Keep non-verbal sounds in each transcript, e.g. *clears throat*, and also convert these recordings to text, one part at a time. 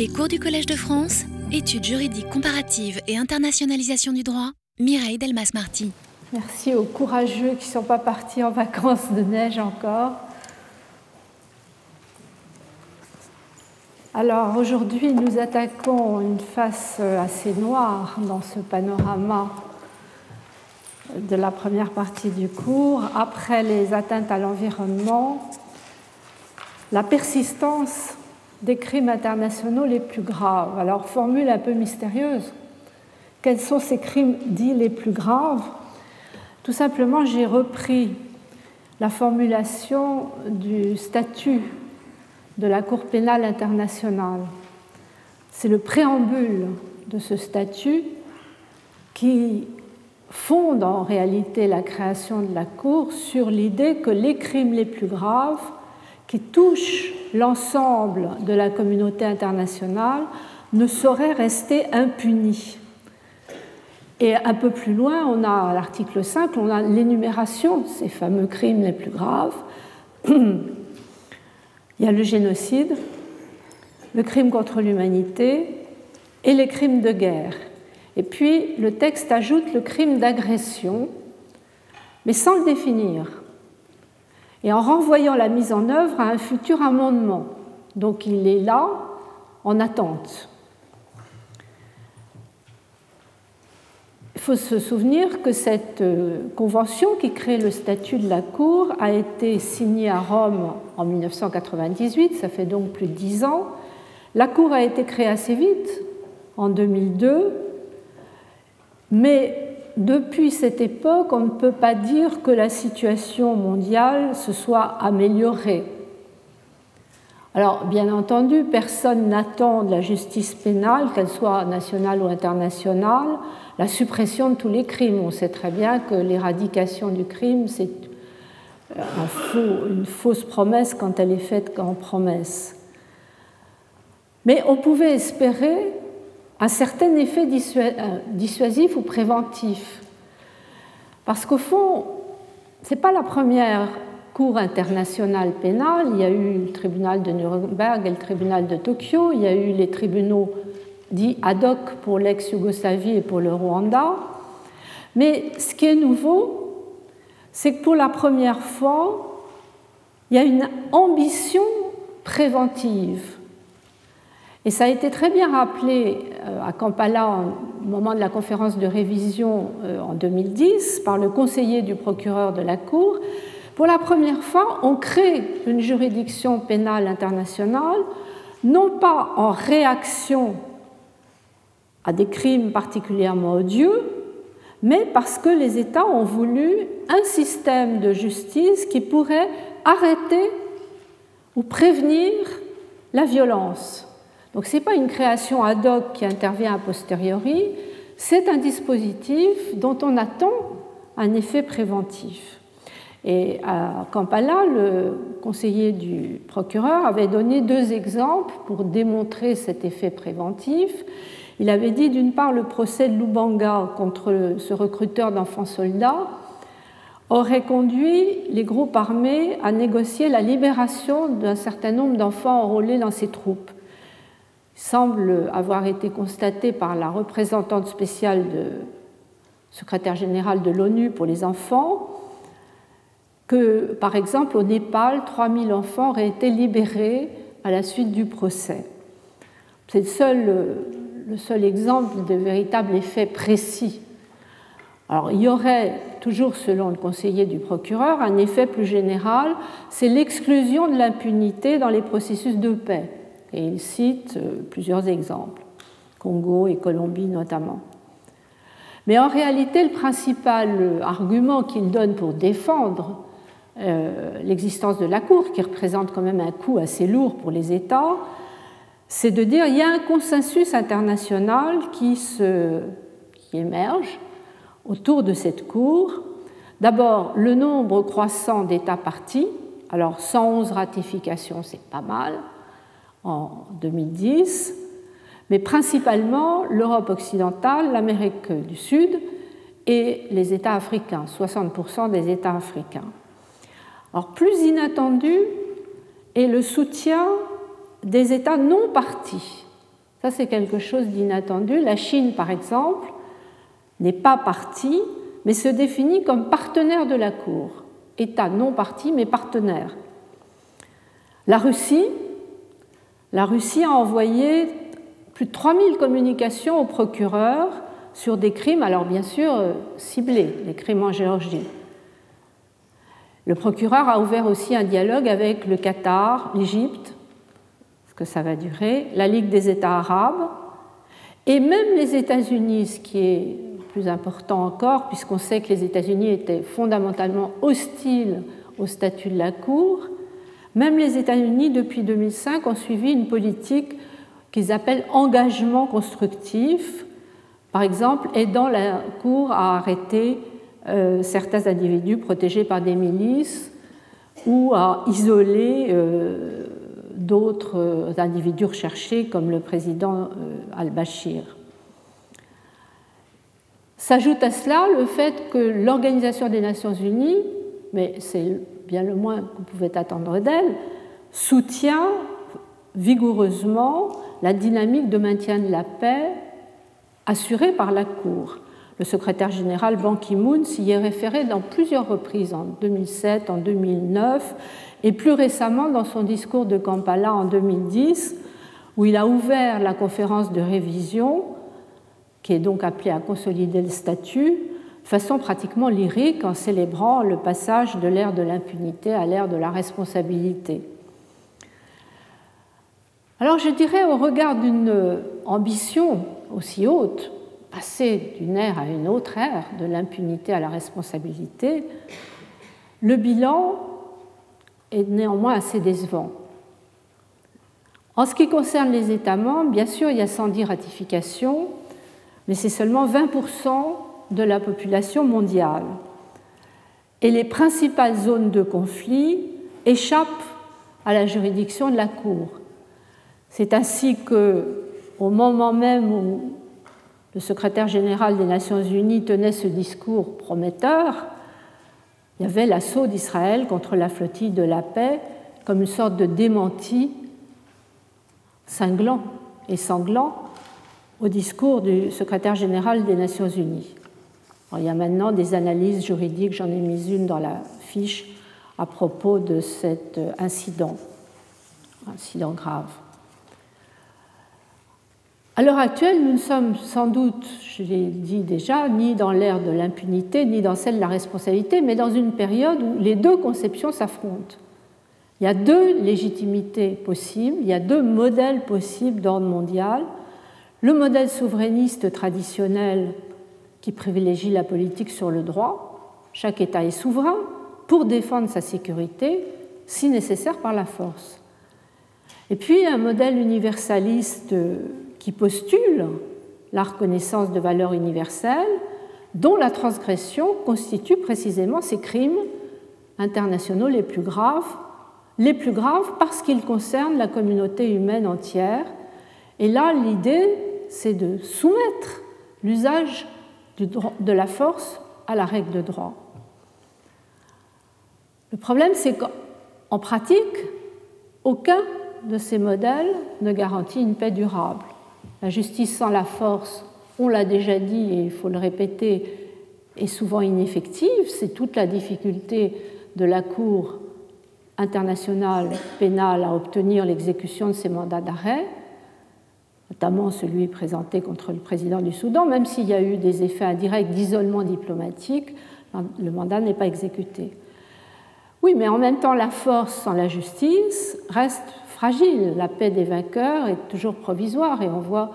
Les cours du Collège de France, études juridiques comparatives et internationalisation du droit, Mireille Delmas-Marty. Merci aux courageux qui ne sont pas partis en vacances de neige encore. Alors aujourd'hui, nous attaquons une face assez noire dans ce panorama de la première partie du cours. Après les atteintes à l'environnement, la persistance des crimes internationaux les plus graves. Alors, formule un peu mystérieuse. Quels sont ces crimes dits les plus graves? Tout simplement, j'ai repris la formulation du statut de la Cour pénale internationale. C'est le préambule de ce statut qui fonde en réalité la création de la Cour sur l'idée que les crimes les plus graves qui touchent l'ensemble de la communauté internationale ne sauraient rester impunis. Et un peu plus loin, on a l'article 5, on a l'énumération de ces fameux crimes les plus graves. *clears throat* Il y a le génocide, le crime contre l'humanité et les crimes de guerre. Et puis le texte ajoute le crime d'agression, mais sans le définir et en renvoyant la mise en œuvre à un futur amendement. Donc il est là en attente. Il faut se souvenir que cette euh, convention qui crée le statut de la Cour a été signée à Rome en 1998, ça fait donc plus de dix ans. La Cour a été créée assez vite, en 2002, mais depuis cette époque, on ne peut pas dire que la situation mondiale se soit améliorée. Alors, bien entendu, personne n'attend de la justice pénale, qu'elle soit nationale ou internationale, la suppression de tous les crimes. On sait très bien que l'éradication du crime, c'est une fausse promesse quand elle est faite qu'en promesse. Mais on pouvait espérer un certain effet euh, dissuasif ou préventif. Parce qu'au fond, ce n'est pas la première Cour internationale pénale. Il y a eu le tribunal de Nuremberg et le tribunal de Tokyo. Il y a eu les tribunaux dits ad hoc pour l'ex-Yougoslavie et pour le Rwanda. Mais ce qui est nouveau, c'est que pour la première fois, il y a une ambition préventive et ça a été très bien rappelé à Kampala au moment de la conférence de révision euh, en 2010 par le conseiller du procureur de la Cour. Pour la première fois, on crée une juridiction pénale internationale, non pas en réaction à des crimes particulièrement odieux, mais parce que les États ont voulu un système de justice qui pourrait arrêter ou prévenir la violence donc ce n'est pas une création ad hoc qui intervient a posteriori, c'est un dispositif dont on attend un effet préventif. Et à Kampala, le conseiller du procureur avait donné deux exemples pour démontrer cet effet préventif. Il avait dit d'une part le procès de Lubanga contre ce recruteur d'enfants soldats aurait conduit les groupes armés à négocier la libération d'un certain nombre d'enfants enrôlés dans ses troupes semble avoir été constaté par la représentante spéciale de secrétaire général de l'ONU pour les enfants que, par exemple, au Népal, 3000 enfants auraient été libérés à la suite du procès. C'est le seul, le seul exemple de véritable effet précis. Alors, il y aurait, toujours selon le conseiller du procureur, un effet plus général, c'est l'exclusion de l'impunité dans les processus de paix. Et il cite euh, plusieurs exemples, Congo et Colombie notamment. Mais en réalité, le principal euh, argument qu'il donne pour défendre euh, l'existence de la Cour, qui représente quand même un coût assez lourd pour les États, c'est de dire qu'il y a un consensus international qui, qui émerge autour de cette Cour. D'abord, le nombre croissant d'États partis. Alors, 111 ratifications, c'est pas mal en 2010, mais principalement l'Europe occidentale, l'Amérique du Sud et les États africains, 60% des États africains. Alors plus inattendu est le soutien des États non partis Ça, c'est quelque chose d'inattendu. La Chine, par exemple, n'est pas partie, mais se définit comme partenaire de la Cour. État non parti, mais partenaire. La Russie, la Russie a envoyé plus de 3000 communications au procureur sur des crimes, alors bien sûr euh, ciblés, les crimes en Géorgie. Le procureur a ouvert aussi un dialogue avec le Qatar, l'Égypte, ce que ça va durer, la Ligue des États arabes, et même les États-Unis, ce qui est plus important encore, puisqu'on sait que les États-Unis étaient fondamentalement hostiles au statut de la Cour, même les États-Unis, depuis 2005, ont suivi une politique qu'ils appellent engagement constructif, par exemple aidant la Cour à arrêter euh, certains individus protégés par des milices ou à isoler euh, d'autres euh, individus recherchés comme le président al-Bashir. S'ajoute à cela le fait que l'Organisation des Nations Unies, mais c'est bien le moins qu'on pouvait attendre d'elle, soutient vigoureusement la dynamique de maintien de la paix assurée par la Cour. Le secrétaire général Ban Ki-moon s'y est référé dans plusieurs reprises, en 2007, en 2009 et plus récemment dans son discours de Kampala en 2010, où il a ouvert la conférence de révision, qui est donc appelée à consolider le statut, façon pratiquement lyrique en célébrant le passage de l'ère de l'impunité à l'ère de la responsabilité. Alors je dirais au regard d'une ambition aussi haute, passer d'une ère à une autre ère, de l'impunité à la responsabilité, le bilan est néanmoins assez décevant. En ce qui concerne les États membres, bien sûr, il y a 110 ratifications, mais c'est seulement 20% de la population mondiale. Et les principales zones de conflit échappent à la juridiction de la Cour. C'est ainsi que, au moment même où le secrétaire général des Nations Unies tenait ce discours prometteur, il y avait l'assaut d'Israël contre la flottille de la paix comme une sorte de démenti cinglant et sanglant au discours du secrétaire général des Nations Unies. Il y a maintenant des analyses juridiques, j'en ai mis une dans la fiche à propos de cet incident, incident grave. À l'heure actuelle, nous ne sommes sans doute, je l'ai dit déjà, ni dans l'ère de l'impunité, ni dans celle de la responsabilité, mais dans une période où les deux conceptions s'affrontent. Il y a deux légitimités possibles, il y a deux modèles possibles d'ordre mondial. Le modèle souverainiste traditionnel qui privilégie la politique sur le droit, chaque État est souverain pour défendre sa sécurité, si nécessaire par la force. Et puis un modèle universaliste qui postule la reconnaissance de valeurs universelles dont la transgression constitue précisément ces crimes internationaux les plus graves, les plus graves parce qu'ils concernent la communauté humaine entière. Et là, l'idée, c'est de soumettre l'usage de la force à la règle de droit. Le problème, c'est qu'en pratique, aucun de ces modèles ne garantit une paix durable. La justice sans la force, on l'a déjà dit et il faut le répéter, est souvent ineffective. C'est toute la difficulté de la Cour internationale pénale à obtenir l'exécution de ces mandats d'arrêt, notamment celui présenté contre le président du Soudan, même s'il y a eu des effets indirects d'isolement diplomatique, le mandat n'est pas exécuté. Oui, mais en même temps, la force sans la justice reste fragile. La paix des vainqueurs est toujours provisoire et on voit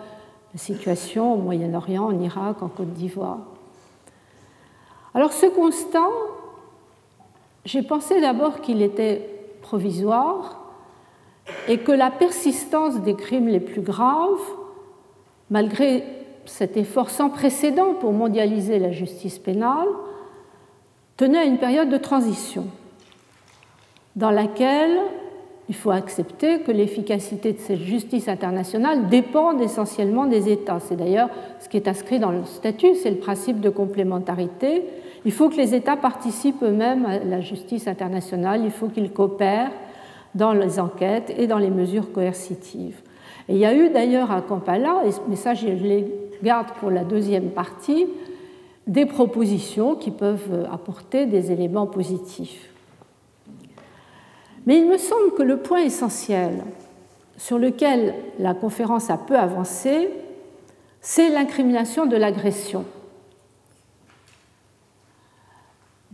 la situation au Moyen-Orient, en Irak, en Côte d'Ivoire. Alors ce constat, j'ai pensé d'abord qu'il était provisoire et que la persistance des crimes les plus graves, malgré cet effort sans précédent pour mondialiser la justice pénale, tenait à une période de transition dans laquelle il faut accepter que l'efficacité de cette justice internationale dépend essentiellement des États. C'est d'ailleurs ce qui est inscrit dans le statut, c'est le principe de complémentarité. Il faut que les États participent eux-mêmes à la justice internationale, il faut qu'ils coopèrent dans les enquêtes et dans les mesures coercitives. Il y a eu d'ailleurs à Kampala, mais ça je les garde pour la deuxième partie, des propositions qui peuvent apporter des éléments positifs. Mais il me semble que le point essentiel sur lequel la conférence a peu avancé, c'est l'incrimination de l'agression.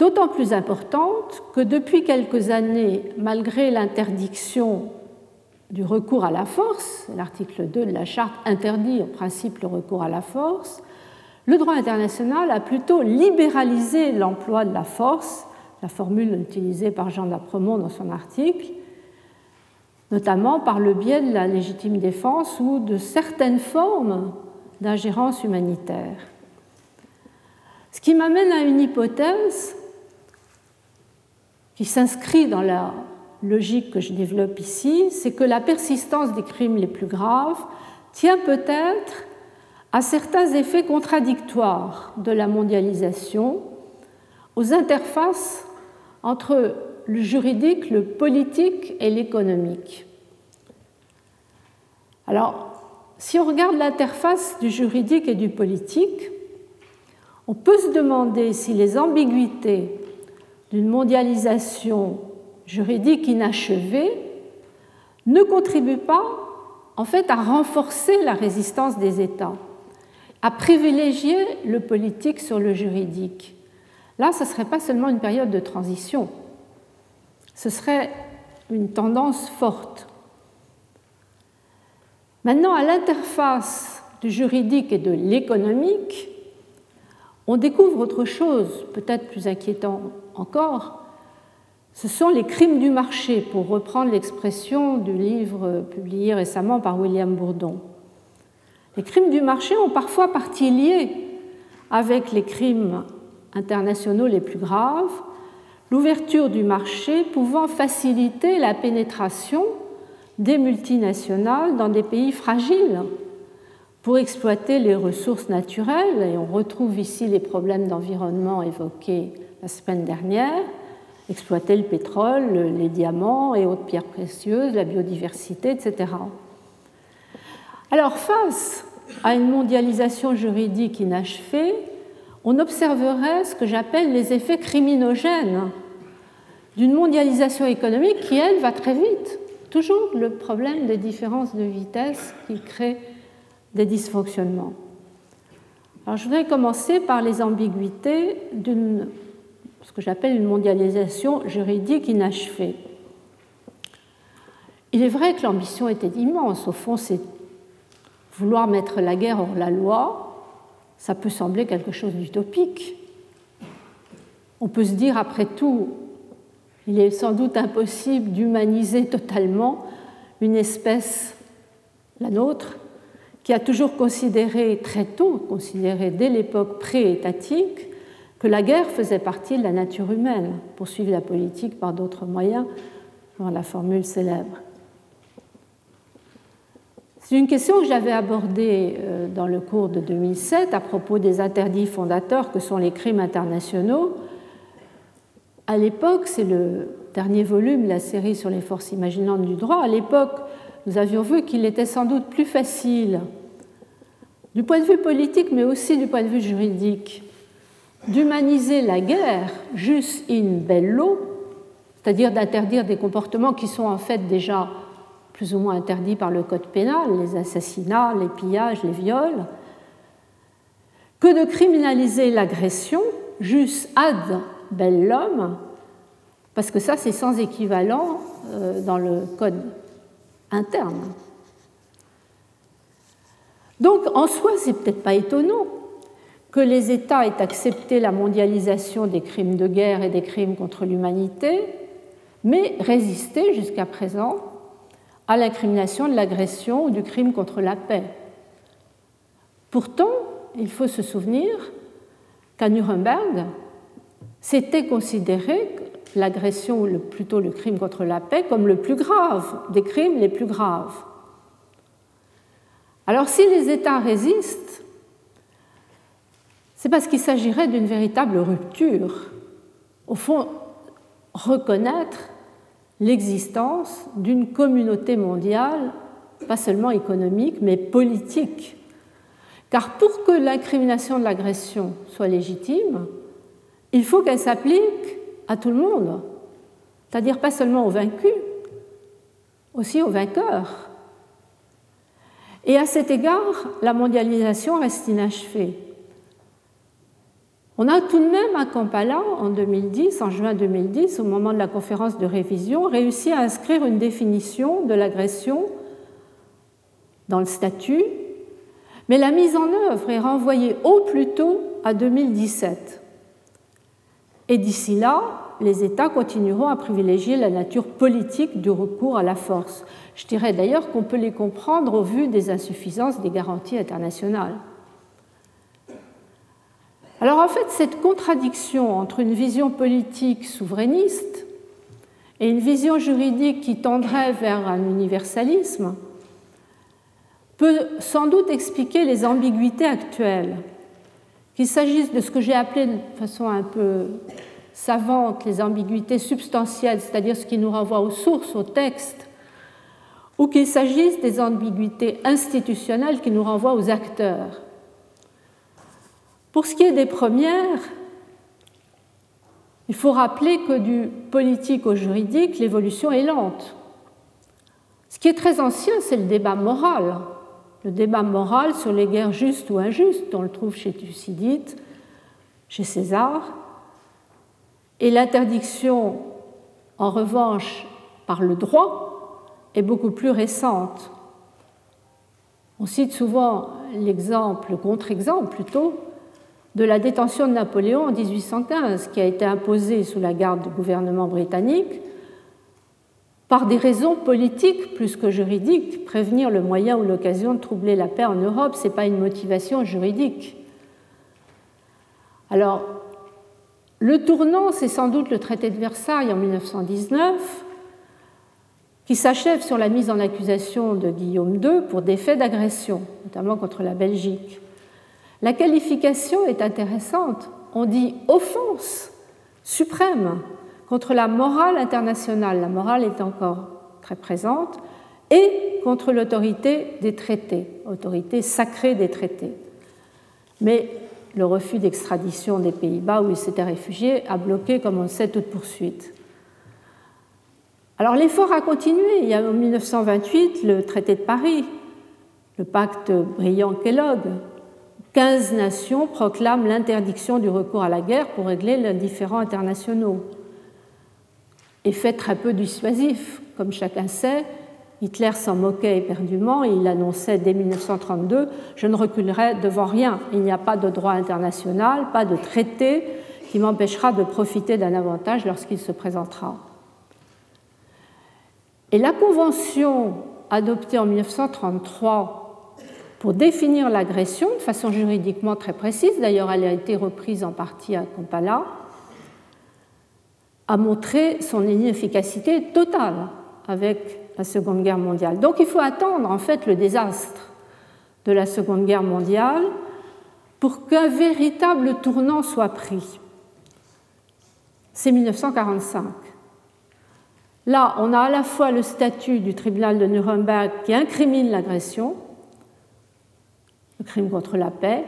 D'autant plus importante que depuis quelques années, malgré l'interdiction du recours à la force, l'article 2 de la charte interdit en principe le recours à la force, le droit international a plutôt libéralisé l'emploi de la force, la formule utilisée par Jean d'Apremont dans son article, notamment par le biais de la légitime défense ou de certaines formes d'ingérence humanitaire. Ce qui m'amène à une hypothèse qui s'inscrit dans la logique que je développe ici, c'est que la persistance des crimes les plus graves tient peut-être à certains effets contradictoires de la mondialisation, aux interfaces entre le juridique, le politique et l'économique. Alors, si on regarde l'interface du juridique et du politique, on peut se demander si les ambiguïtés d'une mondialisation juridique inachevée ne contribuent pas en fait à renforcer la résistance des États à privilégier le politique sur le juridique. Là, ce ne serait pas seulement une période de transition, ce serait une tendance forte. Maintenant, à l'interface du juridique et de l'économique, on découvre autre chose, peut-être plus inquiétant encore. Ce sont les crimes du marché, pour reprendre l'expression du livre publié récemment par William Bourdon. Les crimes du marché ont parfois partie liée avec les crimes internationaux les plus graves, l'ouverture du marché pouvant faciliter la pénétration des multinationales dans des pays fragiles pour exploiter les ressources naturelles, et on retrouve ici les problèmes d'environnement évoqués la semaine dernière, exploiter le pétrole, les diamants et autres pierres précieuses, la biodiversité, etc. Alors face à une mondialisation juridique inachevée, on observerait ce que j'appelle les effets criminogènes d'une mondialisation économique qui, elle, va très vite. Toujours le problème des différences de vitesse qui crée des dysfonctionnements. Alors, je voudrais commencer par les ambiguïtés d'une ce que j'appelle une mondialisation juridique inachevée. Il est vrai que l'ambition était immense. Au fond, c'est vouloir mettre la guerre hors la loi, ça peut sembler quelque chose d'utopique. On peut se dire, après tout, il est sans doute impossible d'humaniser totalement une espèce, la nôtre, qui a toujours considéré très tôt, considéré dès l'époque pré-étatique, que la guerre faisait partie de la nature humaine, poursuivre la politique par d'autres moyens, dans la formule célèbre. C'est une question que j'avais abordée euh, dans le cours de 2007 à propos des interdits fondateurs que sont les crimes internationaux. À l'époque, c'est le dernier volume de la série sur les forces imaginantes du droit. À l'époque, nous avions vu qu'il était sans doute plus facile, du point de vue politique, mais aussi du point de vue juridique, d'humaniser la guerre jus in bello, c'est-à-dire d'interdire des comportements qui sont en fait déjà plus ou moins interdits par le code pénal, les assassinats, les pillages, les viols, que de criminaliser l'agression jus ad bellum, parce que ça c'est sans équivalent euh, dans le code interne. Donc en soi, c'est peut-être pas étonnant que les États aient accepté la mondialisation des crimes de guerre et des crimes contre l'humanité, mais résisté jusqu'à présent à l'incrimination de l'agression ou du crime contre la paix. Pourtant, il faut se souvenir qu'à Nuremberg, c'était considéré l'agression, ou plutôt le crime contre la paix, comme le plus grave, des crimes les plus graves. Alors si les États résistent, c'est parce qu'il s'agirait d'une véritable rupture. Au fond, reconnaître l'existence d'une communauté mondiale pas seulement économique, mais politique. Car pour que l'incrimination de l'agression soit légitime, il faut qu'elle s'applique à tout le monde, c'est-à-dire pas seulement aux vaincus, aussi aux vainqueurs. Et à cet égard, la mondialisation reste inachevée. On a tout de même à Kampala, en 2010, en juin 2010, au moment de la conférence de révision, réussi à inscrire une définition de l'agression dans le statut, mais la mise en œuvre est renvoyée au plus tôt à 2017. Et d'ici là, les États continueront à privilégier la nature politique du recours à la force. Je dirais d'ailleurs qu'on peut les comprendre au vu des insuffisances des garanties internationales. Alors en fait, cette contradiction entre une vision politique souverainiste et une vision juridique qui tendrait vers un universalisme peut sans doute expliquer les ambiguïtés actuelles, qu'il s'agisse de ce que j'ai appelé de façon un peu savante les ambiguïtés substantielles, c'est-à-dire ce qui nous renvoie aux sources, aux textes, ou qu'il s'agisse des ambiguïtés institutionnelles qui nous renvoient aux acteurs. Pour ce qui est des premières, il faut rappeler que du politique au juridique, l'évolution est lente. Ce qui est très ancien, c'est le débat moral. Le débat moral sur les guerres justes ou injustes, on le trouve chez Thucydide, chez César. Et l'interdiction, en revanche, par le droit, est beaucoup plus récente. On cite souvent l'exemple, le contre-exemple plutôt, de la détention de Napoléon en 1815, qui a été imposée sous la garde du gouvernement britannique par des raisons politiques plus que juridiques. Prévenir le moyen ou l'occasion de troubler la paix en Europe, ce n'est pas une motivation juridique. Alors, le tournant, c'est sans doute le traité de Versailles en 1919, qui s'achève sur la mise en accusation de Guillaume II pour des faits d'agression, notamment contre la Belgique. La qualification est intéressante. On dit offense suprême contre la morale internationale. La morale est encore très présente. Et contre l'autorité des traités, autorité sacrée des traités. Mais le refus d'extradition des Pays-Bas où il s'était réfugié a bloqué, comme on le sait, toute poursuite. Alors l'effort a continué. Il y a en 1928 le traité de Paris, le pacte brillant-Kellogg, 15 nations proclament l'interdiction du recours à la guerre pour régler les différends internationaux. Effet très peu dissuasif. Comme chacun sait, Hitler s'en moquait éperdument et il annonçait dès 1932 Je ne reculerai devant rien. Il n'y a pas de droit international, pas de traité qui m'empêchera de profiter d'un avantage lorsqu'il se présentera. Et la convention adoptée en 1933 pour définir l'agression de façon juridiquement très précise, d'ailleurs elle a été reprise en partie à Kampala, a montré son inefficacité totale avec la Seconde Guerre mondiale. Donc il faut attendre en fait le désastre de la Seconde Guerre mondiale pour qu'un véritable tournant soit pris. C'est 1945. Là, on a à la fois le statut du tribunal de Nuremberg qui incrimine l'agression, le crime contre la paix,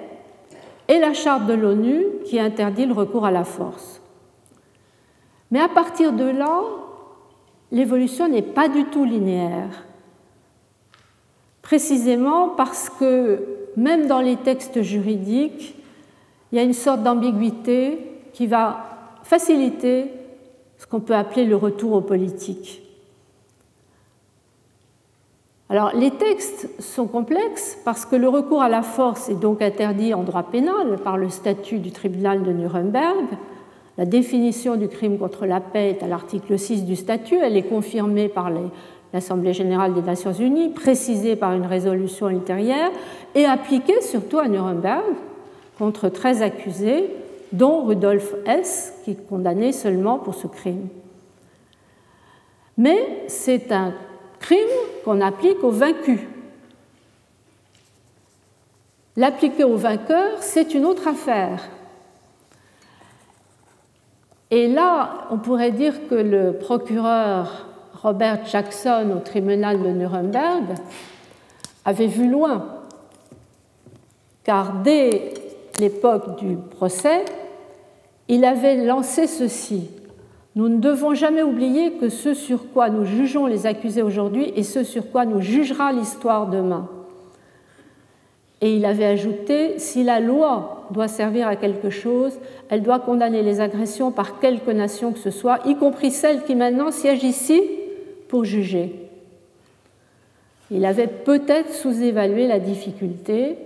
et la charte de l'ONU qui interdit le recours à la force. Mais à partir de là, l'évolution n'est pas du tout linéaire, précisément parce que même dans les textes juridiques, il y a une sorte d'ambiguïté qui va faciliter ce qu'on peut appeler le retour aux politiques. Alors, les textes sont complexes parce que le recours à la force est donc interdit en droit pénal par le statut du tribunal de Nuremberg. La définition du crime contre la paix est à l'article 6 du statut. Elle est confirmée par l'Assemblée générale des Nations unies, précisée par une résolution ultérieure et appliquée surtout à Nuremberg contre 13 accusés, dont Rudolf Hess, qui est condamné seulement pour ce crime. Mais c'est un crime qu'on applique aux vaincus. L'appliquer aux vainqueurs, c'est une autre affaire. Et là, on pourrait dire que le procureur Robert Jackson au tribunal de Nuremberg avait vu loin, car dès l'époque du procès, il avait lancé ceci. Nous ne devons jamais oublier que ce sur quoi nous jugeons les accusés aujourd'hui est ce sur quoi nous jugera l'histoire demain. Et il avait ajouté, si la loi doit servir à quelque chose, elle doit condamner les agressions par quelque nation que ce soit, y compris celles qui maintenant siègent ici pour juger. Il avait peut-être sous-évalué la difficulté,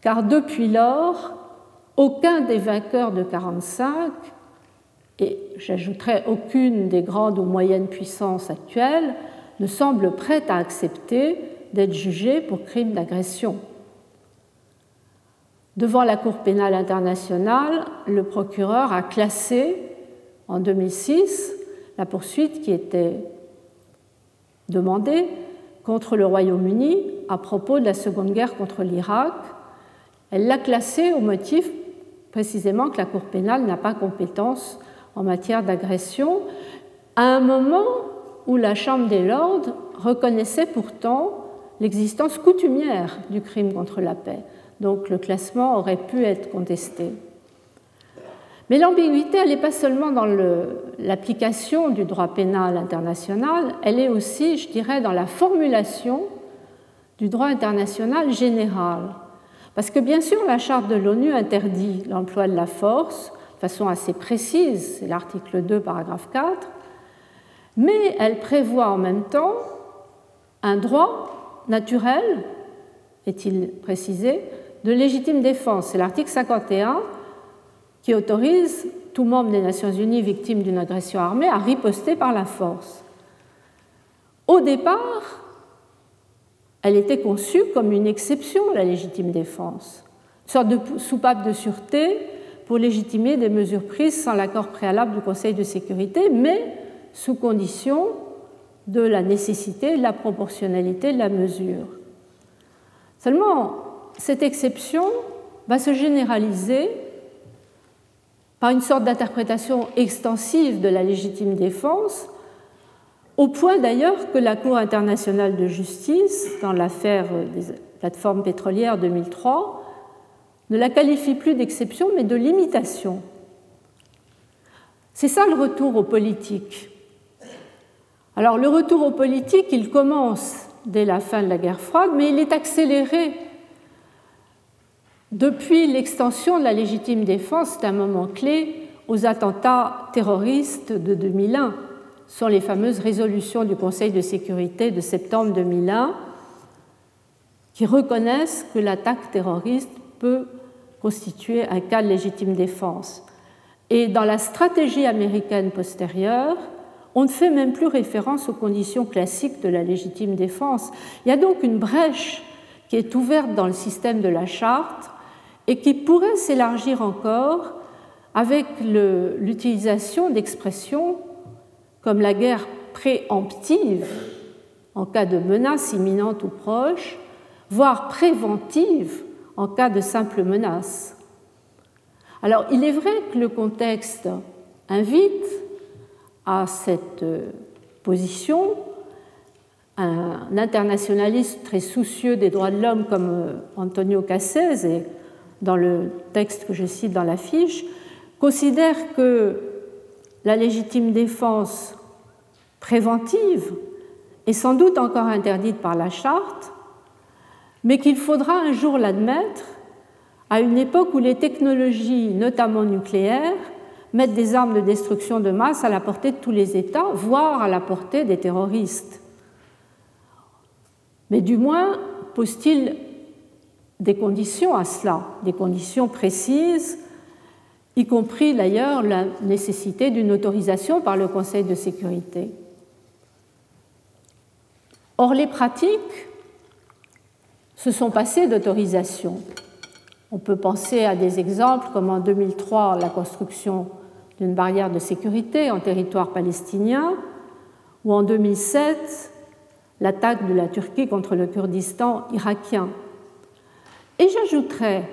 car depuis lors, aucun des vainqueurs de 1945, et j'ajouterai aucune des grandes ou moyennes puissances actuelles, ne semble prêt à accepter d'être jugé pour crime d'agression. Devant la Cour pénale internationale, le procureur a classé en 2006 la poursuite qui était demandée contre le Royaume-Uni à propos de la Seconde Guerre contre l'Irak. Elle l'a classée au motif précisément que la Cour pénale n'a pas compétence en matière d'agression, à un moment où la Chambre des Lords reconnaissait pourtant l'existence coutumière du crime contre la paix. Donc le classement aurait pu être contesté. Mais l'ambiguïté, elle n'est pas seulement dans l'application du droit pénal international, elle est aussi, je dirais, dans la formulation du droit international général. Parce que bien sûr, la charte de l'ONU interdit l'emploi de la force de façon assez précise, c'est l'article 2, paragraphe 4, mais elle prévoit en même temps un droit naturel, est-il précisé, de légitime défense. C'est l'article 51 qui autorise tout membre des Nations Unies victime d'une agression armée à riposter par la force. Au départ, elle était conçue comme une exception à la légitime défense, une sorte de soupape de sûreté pour légitimer des mesures prises sans l'accord préalable du Conseil de sécurité, mais sous condition de la nécessité, de la proportionnalité de la mesure. Seulement, cette exception va se généraliser par une sorte d'interprétation extensive de la légitime défense, au point d'ailleurs que la Cour internationale de justice, dans l'affaire des plateformes pétrolières 2003, ne la qualifie plus d'exception mais de limitation. C'est ça le retour aux politiques. Alors le retour aux politiques, il commence dès la fin de la guerre froide, mais il est accéléré depuis l'extension de la légitime défense, c'est un moment clé, aux attentats terroristes de 2001, sont les fameuses résolutions du Conseil de sécurité de septembre 2001 qui reconnaissent que l'attaque terroriste peut constituer un cas de légitime défense. Et dans la stratégie américaine postérieure, on ne fait même plus référence aux conditions classiques de la légitime défense. Il y a donc une brèche qui est ouverte dans le système de la charte et qui pourrait s'élargir encore avec l'utilisation d'expressions comme la guerre préemptive en cas de menace imminente ou proche, voire préventive en cas de simple menace. Alors il est vrai que le contexte invite à cette euh, position un internationaliste très soucieux des droits de l'homme comme euh, Antonio Cassese, et dans le texte que je cite dans la fiche, considère que la légitime défense préventive est sans doute encore interdite par la charte, mais qu'il faudra un jour l'admettre à une époque où les technologies, notamment nucléaires, mettre des armes de destruction de masse à la portée de tous les États, voire à la portée des terroristes. Mais du moins, pose-t-il des conditions à cela, des conditions précises, y compris d'ailleurs la nécessité d'une autorisation par le Conseil de sécurité. Or, les pratiques se sont passées d'autorisation. On peut penser à des exemples comme en 2003 la construction d'une barrière de sécurité en territoire palestinien, ou en 2007 l'attaque de la Turquie contre le Kurdistan irakien. Et j'ajouterais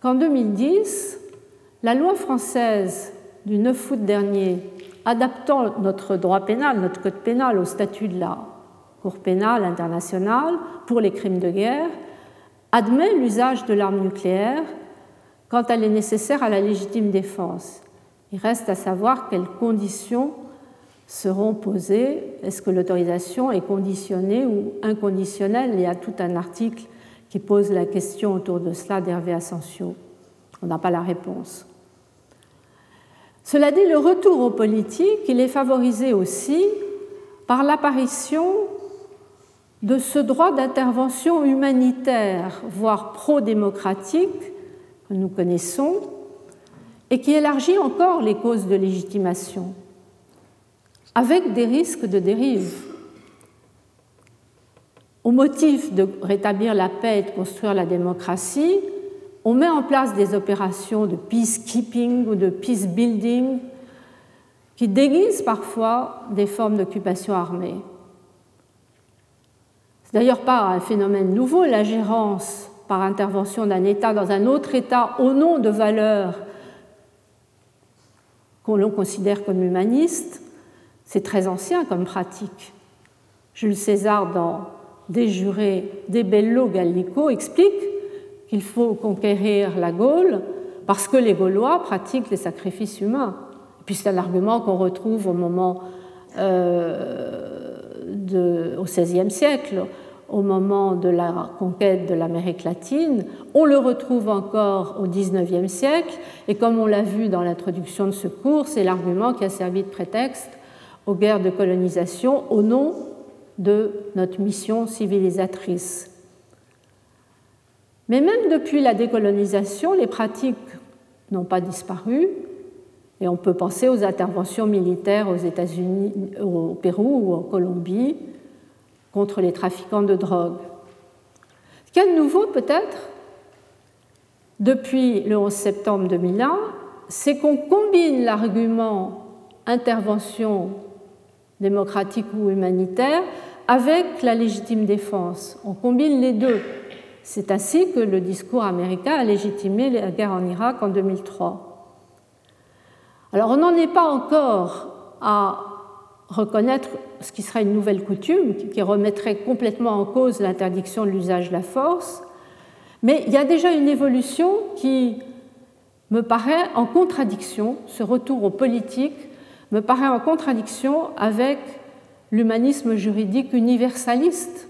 qu'en 2010, la loi française du 9 août dernier, adaptant notre droit pénal, notre code pénal au statut de la Cour pénale internationale pour les crimes de guerre, admet l'usage de l'arme nucléaire quand elle est nécessaire à la légitime défense. Il reste à savoir quelles conditions seront posées. Est-ce que l'autorisation est conditionnée ou inconditionnelle? Il y a tout un article qui pose la question autour de cela d'Hervé Asensio. On n'a pas la réponse. Cela dit, le retour aux politiques, il est favorisé aussi par l'apparition de ce droit d'intervention humanitaire, voire pro-démocratique, que nous connaissons, et qui élargit encore les causes de légitimation, avec des risques de dérive. Au motif de rétablir la paix et de construire la démocratie, on met en place des opérations de peacekeeping ou de peace building qui déguisent parfois des formes d'occupation armée. C'est d'ailleurs pas un phénomène nouveau, la gérance par intervention d'un État dans un autre État au nom de valeurs qu'on l'on considère comme humanistes, c'est très ancien comme pratique. Jules César, dans Des jurés, Des bello gallico, explique qu'il faut conquérir la Gaule parce que les Gaulois pratiquent les sacrifices humains. Et puis c'est un argument qu'on retrouve au moment euh, au XVIe siècle, au moment de la conquête de l'Amérique latine. On le retrouve encore au XIXe siècle, et comme on l'a vu dans l'introduction de ce cours, c'est l'argument qui a servi de prétexte aux guerres de colonisation au nom de notre mission civilisatrice. Mais même depuis la décolonisation, les pratiques n'ont pas disparu, et on peut penser aux interventions militaires aux États-Unis, au Pérou ou en Colombie, contre les trafiquants de drogue. Ce qu'il y a de nouveau peut-être depuis le 11 septembre 2001, c'est qu'on combine l'argument intervention démocratique ou humanitaire avec la légitime défense. On combine les deux. C'est ainsi que le discours américain a légitimé la guerre en Irak en 2003. Alors on n'en est pas encore à reconnaître ce qui serait une nouvelle coutume, qui remettrait complètement en cause l'interdiction de l'usage de la force, mais il y a déjà une évolution qui me paraît en contradiction, ce retour aux politiques me paraît en contradiction avec l'humanisme juridique universaliste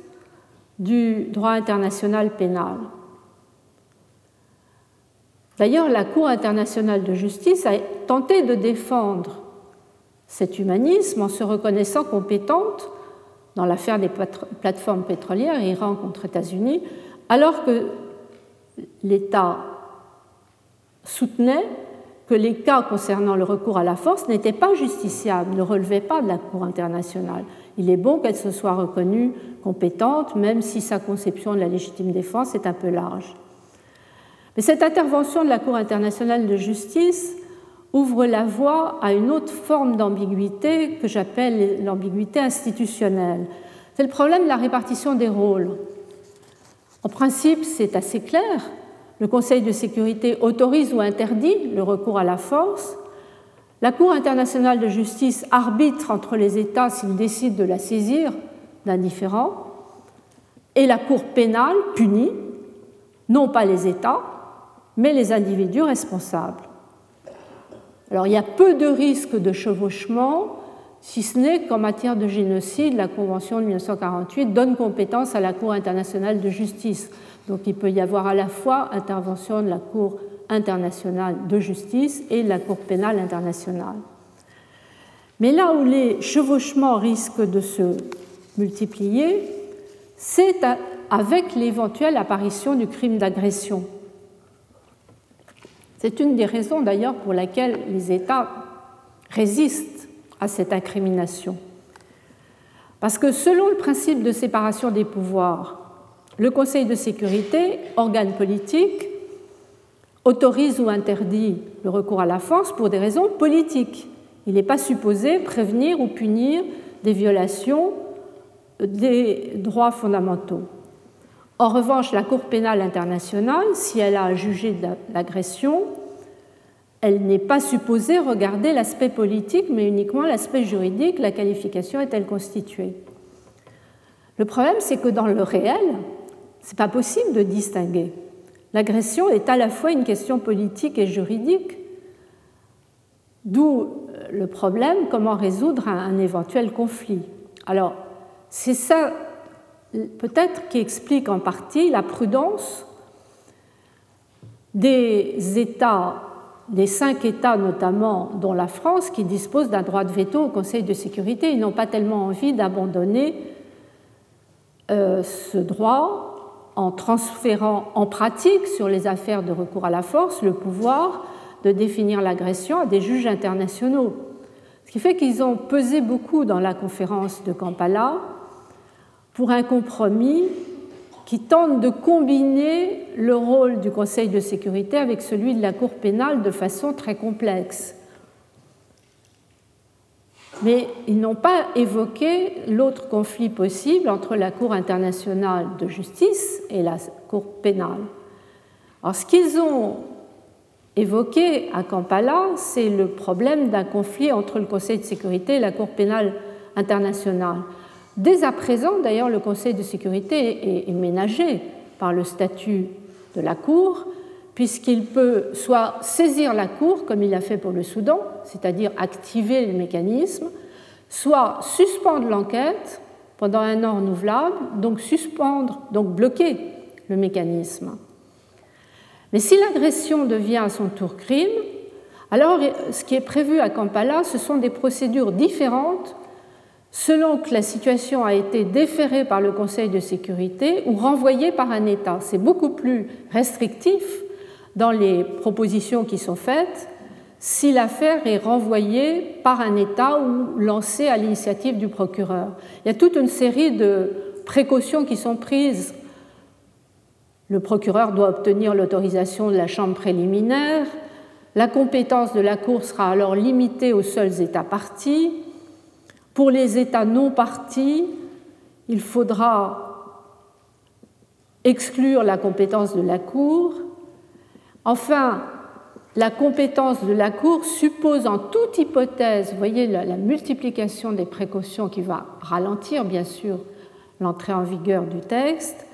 du droit international pénal. D'ailleurs, la Cour internationale de justice a tenté de défendre cet humanisme en se reconnaissant compétente dans l'affaire des plateformes pétrolières, Iran contre États-Unis, alors que l'État soutenait que les cas concernant le recours à la force n'étaient pas justiciables, ne relevaient pas de la Cour internationale. Il est bon qu'elle se soit reconnue compétente, même si sa conception de la légitime défense est un peu large. Mais cette intervention de la Cour internationale de justice ouvre la voie à une autre forme d'ambiguïté que j'appelle l'ambiguïté institutionnelle. C'est le problème de la répartition des rôles. En principe, c'est assez clair. Le Conseil de sécurité autorise ou interdit le recours à la force. La Cour internationale de justice arbitre entre les États s'ils décident de la saisir d'un différent. Et la Cour pénale punit non pas les États, mais les individus responsables. Alors il y a peu de risques de chevauchement, si ce n'est qu'en matière de génocide, la Convention de 1948 donne compétence à la Cour internationale de justice. Donc il peut y avoir à la fois intervention de la Cour internationale de justice et de la Cour pénale internationale. Mais là où les chevauchements risquent de se multiplier, c'est avec l'éventuelle apparition du crime d'agression c'est une des raisons d'ailleurs pour laquelle les États résistent à cette incrimination. Parce que selon le principe de séparation des pouvoirs, le Conseil de sécurité, organe politique, autorise ou interdit le recours à la force pour des raisons politiques. Il n'est pas supposé prévenir ou punir des violations des droits fondamentaux. En revanche, la Cour pénale internationale, si elle a jugé l'agression, elle n'est pas supposée regarder l'aspect politique, mais uniquement l'aspect juridique, la qualification est-elle constituée? Le problème, c'est que dans le réel, ce n'est pas possible de distinguer. L'agression est à la fois une question politique et juridique, d'où le problème comment résoudre un, éventuel conflit. Alors, c'est ça peut-être qui explique en partie la prudence des États, des cinq États notamment, dont la France, qui dispose d'un droit de veto au Conseil de sécurité. Ils n'ont pas tellement envie d'abandonner euh, ce droit en transférant en pratique sur les affaires de recours à la force le pouvoir de définir l'agression à des juges internationaux. Ce qui fait qu'ils ont pesé beaucoup dans la conférence de Kampala pour un compromis qui tente de combiner le rôle du Conseil de sécurité avec celui de la Cour pénale de façon très complexe. Mais ils n'ont pas évoqué l'autre conflit possible entre la Cour internationale de justice et la Cour pénale. Alors, ce qu'ils ont évoqué à Kampala, c'est le problème d'un conflit entre le Conseil de sécurité et la Cour pénale internationale. Dès à présent, d'ailleurs, le Conseil de sécurité est, ménagé par le statut de la Cour, puisqu'il peut soit saisir la Cour, comme il a fait pour le Soudan, c'est-à-dire activer le mécanisme, soit suspendre l'enquête pendant un an renouvelable, donc suspendre, donc bloquer le mécanisme. Mais si l'agression devient à son tour crime, alors ce qui est prévu à Kampala, ce sont des procédures différentes selon que la situation a été déférée par le Conseil de sécurité ou renvoyée par un État. C'est beaucoup plus restrictif dans les propositions qui sont faites si l'affaire est renvoyée par un État ou lancée à l'initiative du procureur. Il y a toute une série de précautions qui sont prises. Le procureur doit obtenir l'autorisation de la chambre préliminaire. La compétence de la Cour sera alors limitée aux seuls États partis. Pour les États non partis, il faudra exclure la compétence de la Cour. Enfin, la compétence de la Cour suppose en toute hypothèse, vous voyez la, multiplication des précautions qui va ralentir bien sûr l'entrée en vigueur du texte,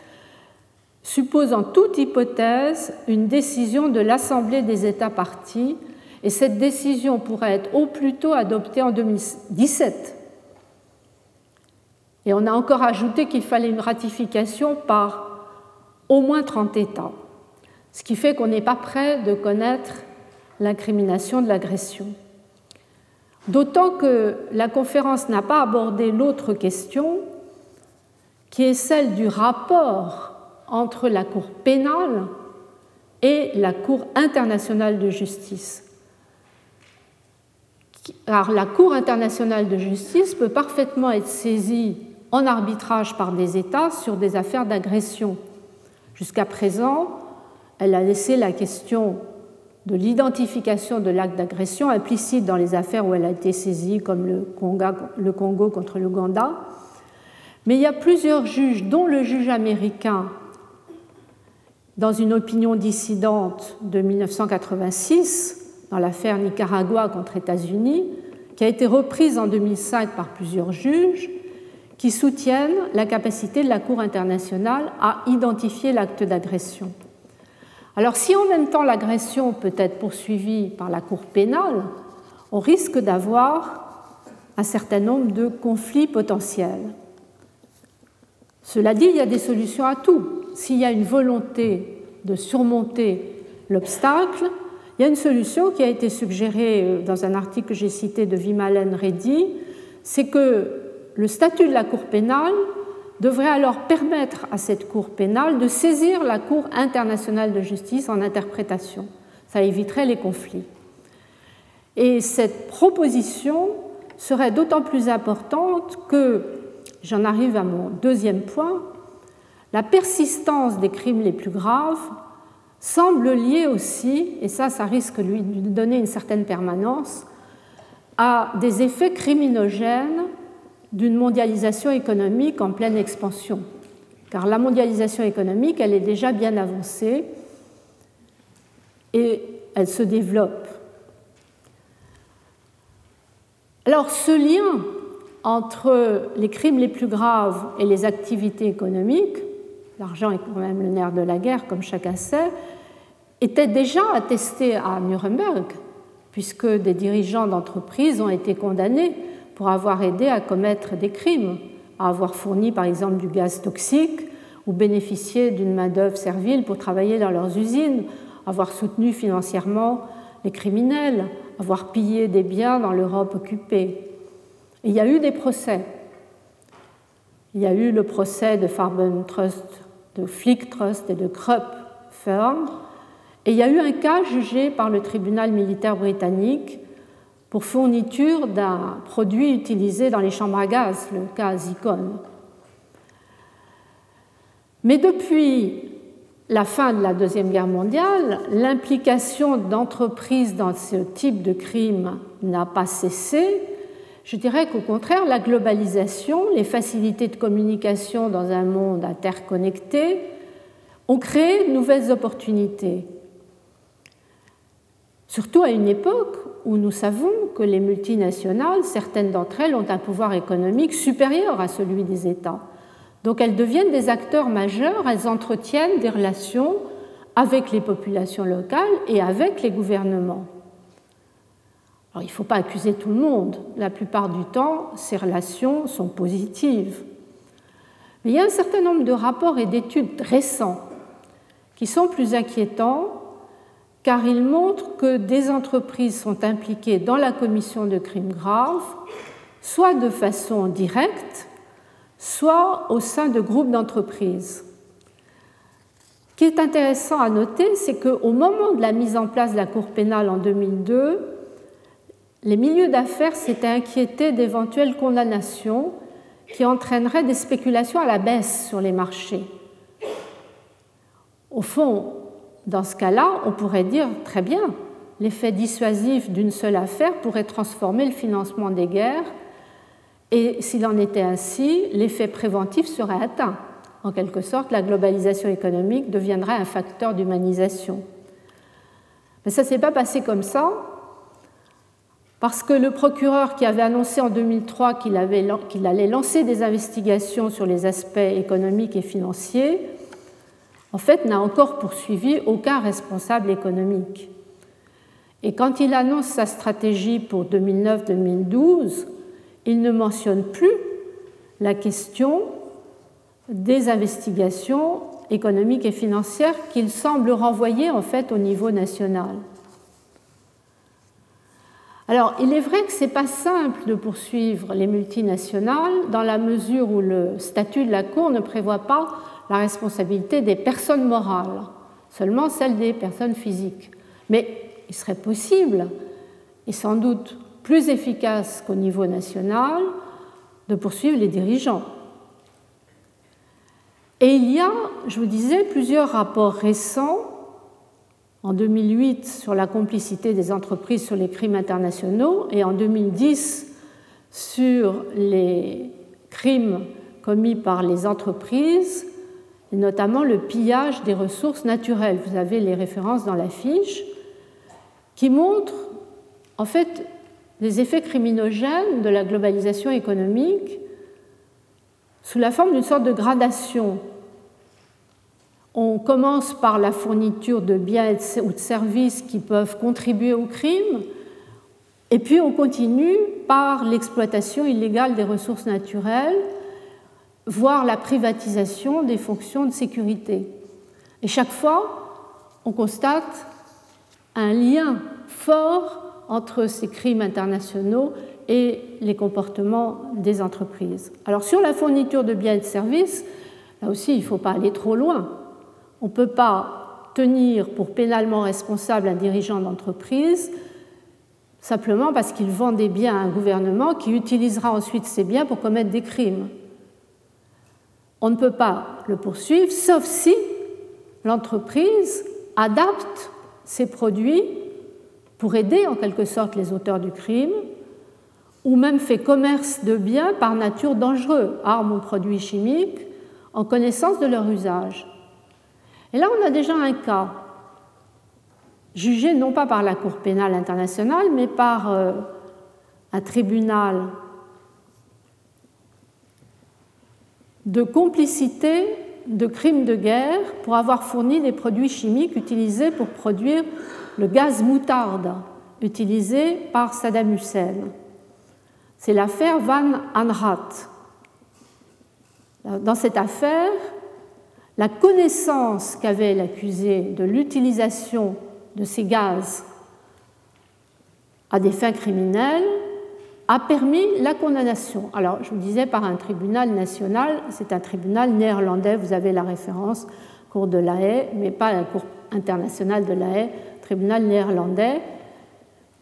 suppose en toute hypothèse une décision de l'Assemblée des États partis et cette décision pourrait être au plus tôt adoptée en 2017 et on a encore ajouté qu'il fallait une ratification par au moins 30 États, ce qui fait qu'on n'est pas prêt de connaître l'incrimination de l'agression. D'autant que la conférence n'a pas abordé l'autre question, qui est celle du rapport entre la Cour pénale et la Cour internationale de justice. Car la Cour internationale de justice peut parfaitement être saisie en arbitrage par des États sur des affaires d'agression. Jusqu'à présent, elle a laissé la question de l'identification de l'acte d'agression implicite dans les affaires où elle a été saisie, comme le Congo, contre l'Ouganda. Mais il y a plusieurs juges, dont le juge américain, dans une opinion dissidente de 1986, dans l'affaire Nicaragua contre États-Unis, qui a été reprise en 2005 par plusieurs juges, qui soutiennent la capacité de la Cour internationale à identifier l'acte d'agression. Alors si en même temps l'agression peut être poursuivie par la Cour pénale, on risque d'avoir un certain nombre de conflits potentiels. Cela dit, il y a des solutions à tout. S'il y a une volonté de surmonter l'obstacle, il y a une solution qui a été suggérée dans un article que j'ai cité de Vimalen Reddy, c'est que le statut de la Cour pénale devrait alors permettre à cette Cour pénale de saisir la Cour internationale de justice en interprétation. Ça éviterait les conflits. Et cette proposition serait d'autant plus importante que, j'en arrive à mon deuxième point, la persistance des crimes les plus graves semble liée aussi, et ça, ça risque de lui donner une certaine permanence, à des effets criminogènes d'une mondialisation économique en pleine expansion. Car la mondialisation économique, elle est déjà bien avancée et elle se développe. Alors ce lien entre les crimes les plus graves et les activités économiques, l'argent est quand même le nerf de la guerre, comme chacun sait, était déjà attesté à Nuremberg, puisque des dirigeants d'entreprises ont été condamnés pour avoir aidé à commettre des crimes, à avoir fourni par exemple du gaz toxique ou bénéficié d'une main-d'œuvre servile pour travailler dans leurs usines, avoir soutenu financièrement les criminels, avoir pillé des biens dans l'Europe occupée il y a eu des procès. Il y a eu le procès de Farben Trust, de Flick Trust et de Krupp Firm. Et il y a eu un cas jugé par le tribunal militaire britannique pour fourniture d'un produit utilisé dans les chambres à gaz, le cas Zicon. Mais depuis la fin de la Deuxième Guerre mondiale, l'implication d'entreprises dans ce type de crime n'a pas cessé je dirais qu'au contraire, la globalisation, les facilités de communication dans un monde interconnecté ont créé de nouvelles opportunités. Surtout à une époque où nous savons que les multinationales, certaines d'entre elles, ont un pouvoir économique supérieur à celui des États. Donc elles deviennent des acteurs majeurs, elles entretiennent des relations avec les populations locales et avec les gouvernements. Alors, il ne faut pas accuser tout le monde. La plupart du temps, ces relations sont positives. Mais il y a un certain nombre de rapports et d'études récents qui sont plus inquiétants car ils montrent que des entreprises sont impliquées dans la commission de crimes graves, soit de façon directe, soit au sein de groupes d'entreprises. Ce qui est intéressant à noter, c'est qu'au moment de la mise en place de la Cour pénale en 2002, les milieux d'affaires s'étaient inquiétés d'éventuelles condamnations qui entraîneraient des spéculations à la baisse sur les marchés. Au fond, dans ce cas-là, on pourrait dire très bien, l'effet dissuasif d'une seule affaire pourrait transformer le financement des guerres, et s'il en était ainsi, l'effet préventif serait atteint. En quelque sorte, la globalisation économique deviendrait un facteur d'humanisation. Mais ça ne s'est pas passé comme ça, parce que le procureur qui avait annoncé en 2003 qu'il allait lancer des investigations sur les aspects économiques et financiers, en fait, n'a encore poursuivi aucun responsable économique. Et quand il annonce sa stratégie pour 2009-2012, il ne mentionne plus la question des investigations économiques et financières qu'il semble renvoyer en fait au niveau national. Alors, il est vrai que ce n'est pas simple de poursuivre les multinationales dans la mesure où le statut de la Cour ne prévoit pas la responsabilité des personnes morales, seulement celle des personnes physiques. Mais il serait possible, et sans doute plus efficace qu'au niveau national, de poursuivre les dirigeants. Et il y a, je vous disais, plusieurs rapports récents en 2008 sur la complicité des entreprises sur les crimes internationaux et en 2010 sur les crimes commis par les entreprises, et notamment le pillage des ressources naturelles. Vous avez les références dans la fiche qui montrent en fait les effets criminogènes de la globalisation économique sous la forme d'une sorte de gradation on commence par la fourniture de biens ou de services qui peuvent contribuer au crime, et puis on continue par l'exploitation illégale des ressources naturelles, voire la privatisation des fonctions de sécurité. Et chaque fois, on constate un lien fort entre ces crimes internationaux et les comportements des entreprises. Alors sur la fourniture de biens et de services, là aussi, il ne faut pas aller trop loin. On ne peut pas tenir pour pénalement responsable un dirigeant d'entreprise simplement parce qu'il vend des biens à un gouvernement qui utilisera ensuite ces biens pour commettre des crimes. On ne peut pas le poursuivre sauf si l'entreprise adapte ses produits pour aider en quelque sorte les auteurs du crime ou même fait commerce de biens par nature dangereux, armes ou produits chimiques, en connaissance de leur usage. Et là, on a déjà un cas, jugé non pas par la Cour pénale internationale, mais par euh, un tribunal de complicité de crimes de guerre pour avoir fourni des produits chimiques utilisés pour produire le gaz moutarde utilisé par Saddam Hussein. C'est l'affaire Van Anrat. Dans cette affaire, la connaissance qu'avait l'accusé de l'utilisation de ces gaz à des fins criminelles a permis la condamnation. Alors, je vous disais par un tribunal national, c'est un tribunal néerlandais, vous avez la référence, Cour de la Haye, mais pas la Cour internationale de la Haye, tribunal néerlandais,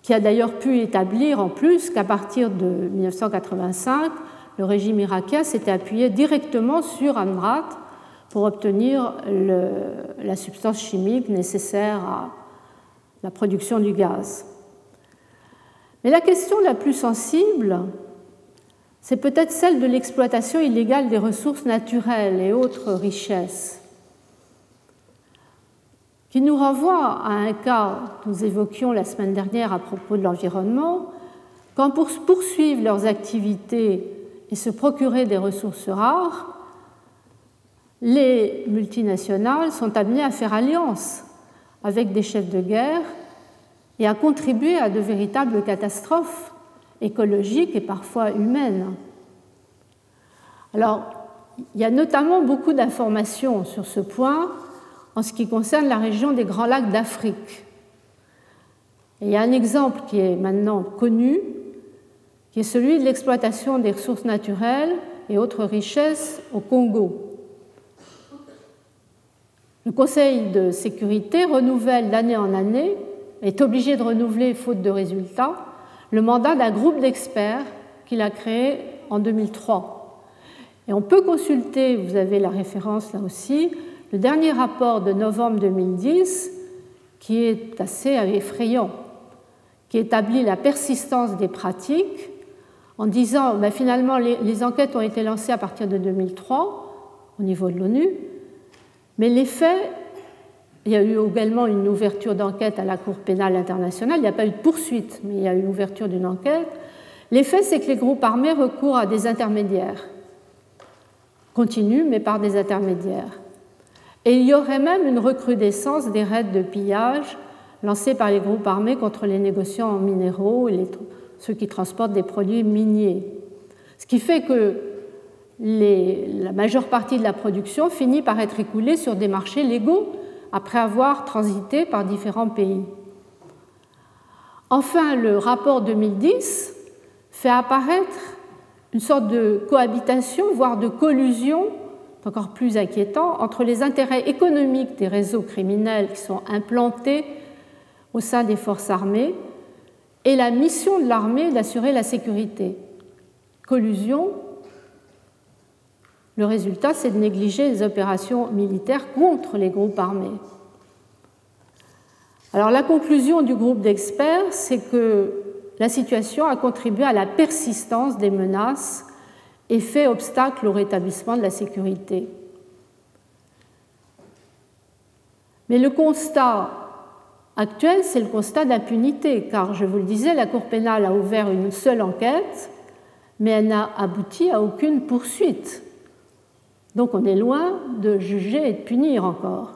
qui a d'ailleurs pu établir en plus qu'à partir de 1985, le régime irakien s'était appuyé directement sur Amrat pour obtenir la substance chimique nécessaire à la production du gaz. Mais la question la plus sensible, c'est peut-être celle de l'exploitation illégale des ressources naturelles et autres richesses, qui nous renvoie à un cas que nous évoquions la semaine dernière à propos de l'environnement, quand pour poursuivre leurs activités et se procurer des ressources rares, les multinationales sont amenées à faire alliance avec des chefs de guerre et à contribuer à de véritables catastrophes écologiques et parfois humaines. Alors, il y a notamment beaucoup d'informations sur ce point en ce qui concerne la région des Grands Lacs d'Afrique. il y a un exemple qui est maintenant connu, qui est celui de l'exploitation des ressources naturelles et autres richesses au Congo. Le Conseil de sécurité renouvelle d'année en année est obligé de renouveler, faute de résultats, le mandat d'un groupe d'experts qu'il a créé en 2003. Et on peut consulter, vous avez la référence là aussi, le dernier rapport de novembre 2010 qui est assez effrayant, qui établit la persistance des pratiques en disant ben finalement les, les, enquêtes ont été lancées à partir de 2003 au niveau de l'ONU, mais les faits il y a eu également une ouverture d'enquête à la Cour pénale internationale. Il n'y a pas eu de poursuite, mais il y a eu l'ouverture d'une enquête. L'effet, c'est que les groupes armés recourent à des intermédiaires. Continuent, mais par des intermédiaires. Et il y aurait même une recrudescence des raids de pillage lancés par les groupes armés contre les négociants en minéraux et ceux qui transportent des produits miniers. Ce qui fait que la majeure partie de la production finit par être écoulée sur des marchés légaux après avoir transité par différents pays. Enfin, le rapport 2010 fait apparaître une sorte de cohabitation, voire de collusion, encore plus inquiétant, entre les intérêts économiques des réseaux criminels qui sont implantés au sein des forces armées et la mission de l'armée d'assurer la sécurité. Collusion le résultat, c'est de négliger les opérations militaires contre les groupes armés. Alors la conclusion du groupe d'experts, c'est que la situation a contribué à la persistance des menaces et fait obstacle au rétablissement de la sécurité. Mais le constat actuel, c'est le constat d'impunité, car je vous le disais, la Cour pénale a ouvert une seule enquête, mais elle n'a abouti à aucune poursuite donc on est loin de juger et de punir encore.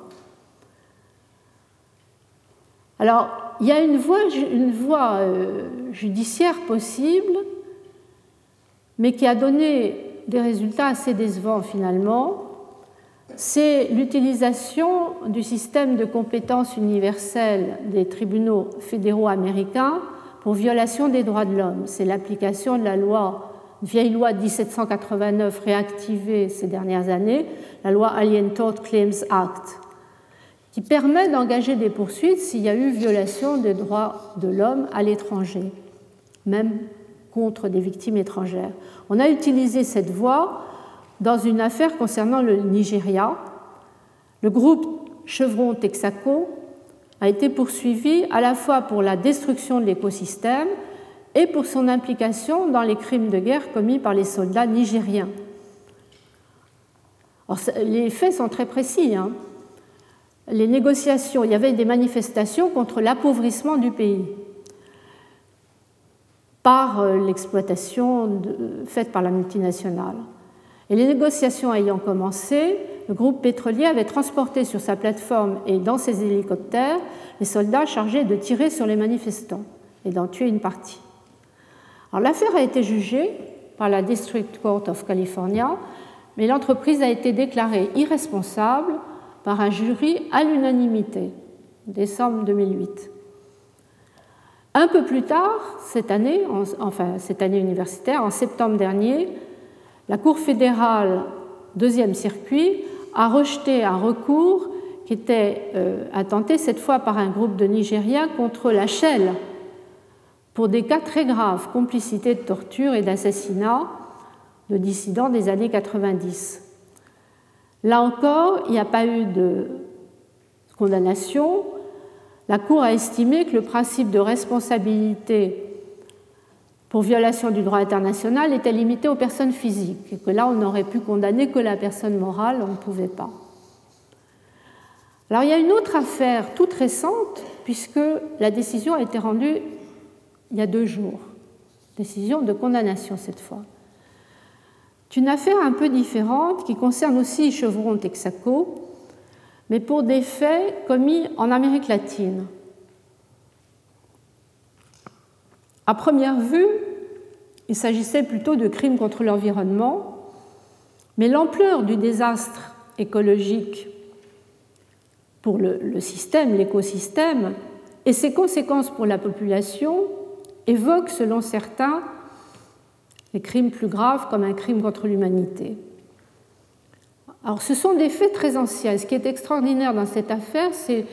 Alors, il y a une voie, euh, judiciaire possible, mais qui a donné des résultats assez décevants finalement. C'est l'utilisation du système de compétences universelles des tribunaux fédéraux américains pour violation des droits de l'homme. C'est l'application de la loi vieille loi de 1789 réactivée ces dernières années, la loi Alien Tort Claims Act, qui permet d'engager des poursuites s'il y a eu violation des droits de l'homme à l'étranger, même contre des victimes étrangères. On a utilisé cette voie dans une affaire concernant le Nigeria. Le groupe Chevron Texaco a été poursuivi à la fois pour la destruction de l'écosystème et pour son implication dans les crimes de guerre commis par les soldats nigériens. les faits sont très précis. Hein. Les négociations, il y avait des manifestations contre l'appauvrissement du pays par euh, l'exploitation faite par la multinationale. Et les négociations ayant commencé, le groupe pétrolier avait transporté sur sa plateforme et dans ses hélicoptères les soldats chargés de tirer sur les manifestants et d'en tuer une partie. L'affaire a été jugée par la District Court of California, mais l'entreprise a été déclarée irresponsable par un jury à l'unanimité, décembre 2008. Un peu plus tard, cette année, enfin cette année universitaire, en septembre dernier, la Cour fédérale deuxième circuit a rejeté un recours qui était euh, intenté cette fois par un groupe de Nigériens contre la Shell pour des cas très graves, complicité de torture et d'assassinat de dissidents des années 90. Là encore, il n'y a pas eu de condamnation. La Cour a estimé que le principe de responsabilité pour violation du droit international était limité aux personnes physiques et que là, on n'aurait pu condamner que la personne morale, on ne pouvait pas. Alors il y a une autre affaire toute récente, puisque la décision a été rendue il y a deux jours. Décision de condamnation cette fois. C'est une affaire un peu différente qui concerne aussi Chevron Texaco, mais pour des faits commis en Amérique latine. À première vue, il s'agissait plutôt de crimes contre l'environnement, mais l'ampleur du désastre écologique pour le, système, l'écosystème, et ses conséquences pour la population évoquent, selon certains, les crimes plus graves comme un crime contre l'humanité. Alors ce sont des faits très anciens. Ce qui est extraordinaire dans cette affaire, c'est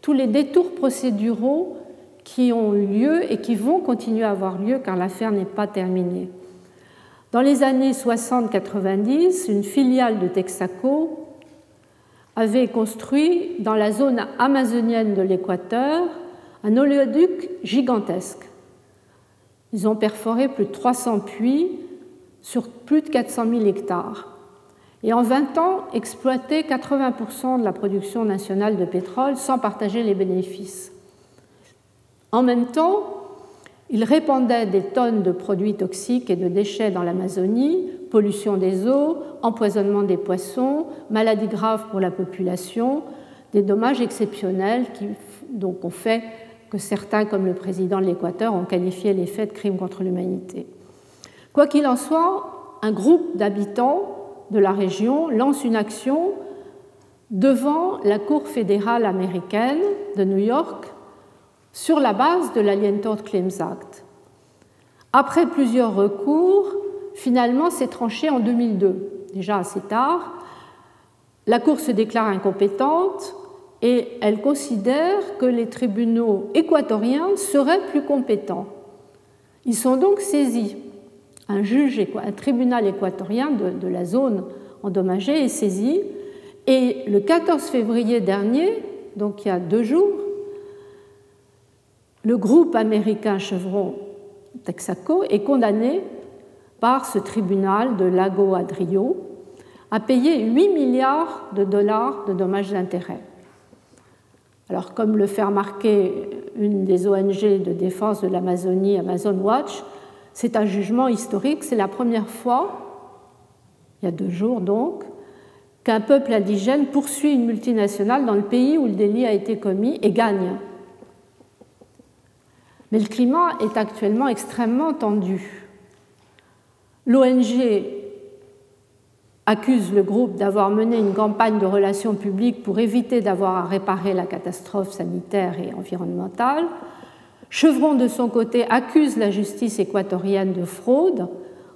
tous les détours procéduraux qui ont eu lieu et qui vont continuer à avoir lieu car l'affaire n'est pas terminée. Dans les années 60-90, une filiale de Texaco avait construit dans la zone amazonienne de l'Équateur un oléoduc gigantesque. Ils ont perforé plus de 300 puits sur plus de 400 000 hectares et en 20 ans exploité 80% de la production nationale de pétrole sans partager les bénéfices. En même temps, ils répandaient des tonnes de produits toxiques et de déchets dans l'Amazonie, pollution des eaux, empoisonnement des poissons, maladies graves pour la population, des dommages exceptionnels qui ont fait que certains, comme le président de l'Équateur, ont qualifié les faits de crimes contre l'humanité. Quoi qu'il en soit, un groupe d'habitants de la région lance une action devant la Cour fédérale américaine de New York sur la base de l'Alien Tort Claims Act. Après plusieurs recours, finalement, c'est tranché en 2002, déjà assez tard. La Cour se déclare incompétente et elle considère que les tribunaux équatoriens seraient plus compétents. Ils sont donc saisis. Un juge, un tribunal équatorien de, de la zone endommagée est saisi et le 14 février dernier, donc il y a deux jours, le groupe américain Chevron Texaco est condamné par ce tribunal de Lago Adrio à payer 8 milliards de dollars de dommages d'intérêt. Alors, comme le fait remarquer une des ONG de défense de l'Amazonie, Amazon Watch, c'est un jugement historique. C'est la première fois, il y a deux jours donc, qu'un peuple indigène poursuit une multinationale dans le pays où le délit a été commis et gagne. Mais le climat est actuellement extrêmement tendu. L'ONG accuse le groupe d'avoir mené une campagne de relations publiques pour éviter d'avoir à réparer la catastrophe sanitaire et environnementale. Chevron, de son côté, accuse la justice équatorienne de fraude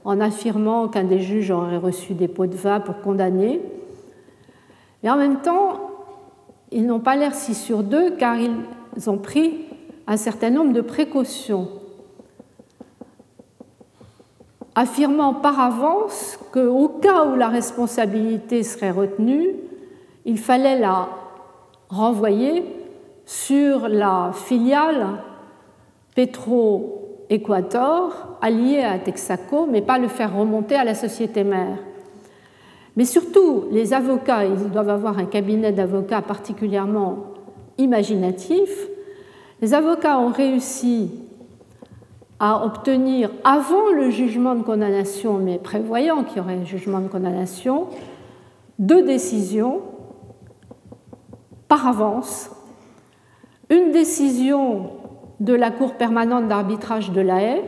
en affirmant qu'un des juges aurait reçu des pots de vin pour condamner. Et en même temps, ils n'ont pas l'air si sûrs d'eux car ils ont pris un certain nombre de précautions, affirmant par avance qu'au cas où la responsabilité serait retenue, il fallait la renvoyer sur la filiale Petro-Équateur alliée à Texaco, mais pas le faire remonter à la société mère. Mais surtout, les avocats, ils doivent avoir un cabinet d'avocats particulièrement imaginatif, les avocats ont réussi à obtenir avant le jugement de condamnation, mais prévoyant qu'il y aurait un jugement de condamnation, deux décisions par avance. Une décision de la Cour permanente d'arbitrage de la Haye,